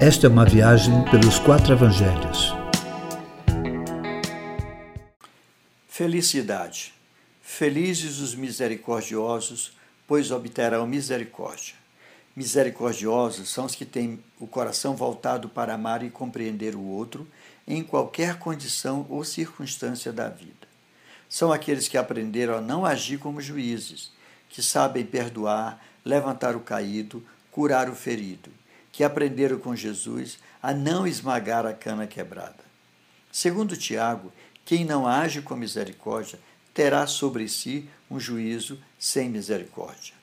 Esta é uma viagem pelos quatro evangelhos. Felicidade. Felizes os misericordiosos, pois obterão misericórdia. Misericordiosos são os que têm o coração voltado para amar e compreender o outro em qualquer condição ou circunstância da vida. São aqueles que aprenderam a não agir como juízes, que sabem perdoar, levantar o caído, curar o ferido, que aprenderam com Jesus a não esmagar a cana quebrada. Segundo Tiago, quem não age com misericórdia terá sobre si um juízo sem misericórdia.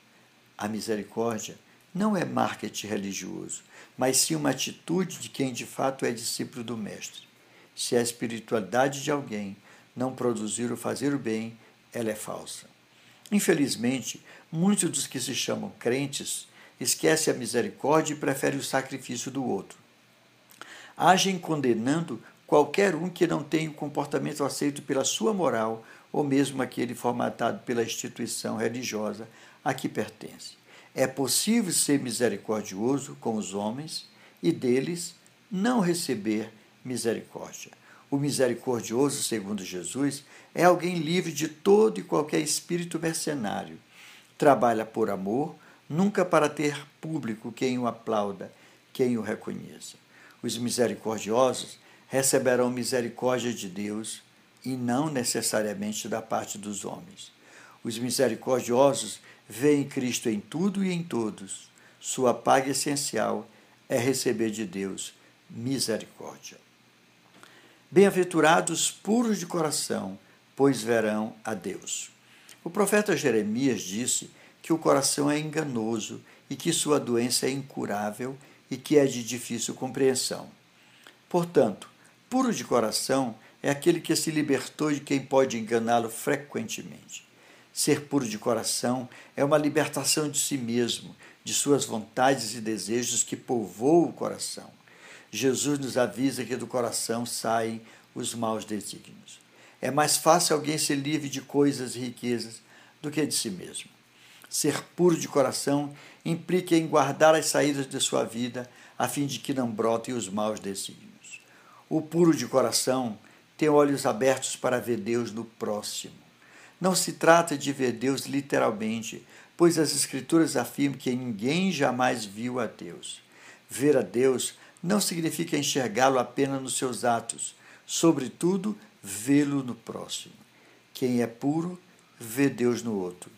A misericórdia não é marketing religioso, mas sim uma atitude de quem de fato é discípulo do Mestre. Se a espiritualidade de alguém não produzir o fazer o bem, ela é falsa. Infelizmente, muitos dos que se chamam crentes esquecem a misericórdia e preferem o sacrifício do outro. Agem condenando qualquer um que não tenha o comportamento aceito pela sua moral ou mesmo aquele formatado pela instituição religiosa a que pertence. É possível ser misericordioso com os homens e deles não receber misericórdia. O misericordioso, segundo Jesus, é alguém livre de todo e qualquer espírito mercenário. Trabalha por amor, nunca para ter público quem o aplauda, quem o reconheça. Os misericordiosos receberão misericórdia de Deus e não necessariamente da parte dos homens. Os misericordiosos veem Cristo em tudo e em todos. Sua paga essencial é receber de Deus misericórdia. Bem-aventurados puros de coração, pois verão a Deus. O profeta Jeremias disse que o coração é enganoso e que sua doença é incurável e que é de difícil compreensão. Portanto, puro de coração é aquele que se libertou de quem pode enganá-lo frequentemente. Ser puro de coração é uma libertação de si mesmo, de suas vontades e desejos que povoam o coração. Jesus nos avisa que do coração saem os maus desígnios. É mais fácil alguém ser livre de coisas e riquezas do que de si mesmo. Ser puro de coração implica em guardar as saídas de sua vida a fim de que não brotem os maus desígnios. O puro de coração tem olhos abertos para ver Deus no próximo. Não se trata de ver Deus literalmente, pois as Escrituras afirmam que ninguém jamais viu a Deus. Ver a Deus não significa enxergá-lo apenas nos seus atos, sobretudo, vê-lo no próximo. Quem é puro, vê Deus no outro.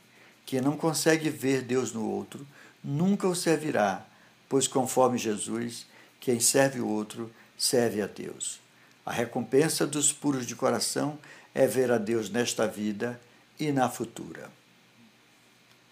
Quem não consegue ver Deus no outro, nunca o servirá, pois, conforme Jesus, quem serve o outro, serve a Deus. A recompensa dos puros de coração é ver a Deus nesta vida e na futura.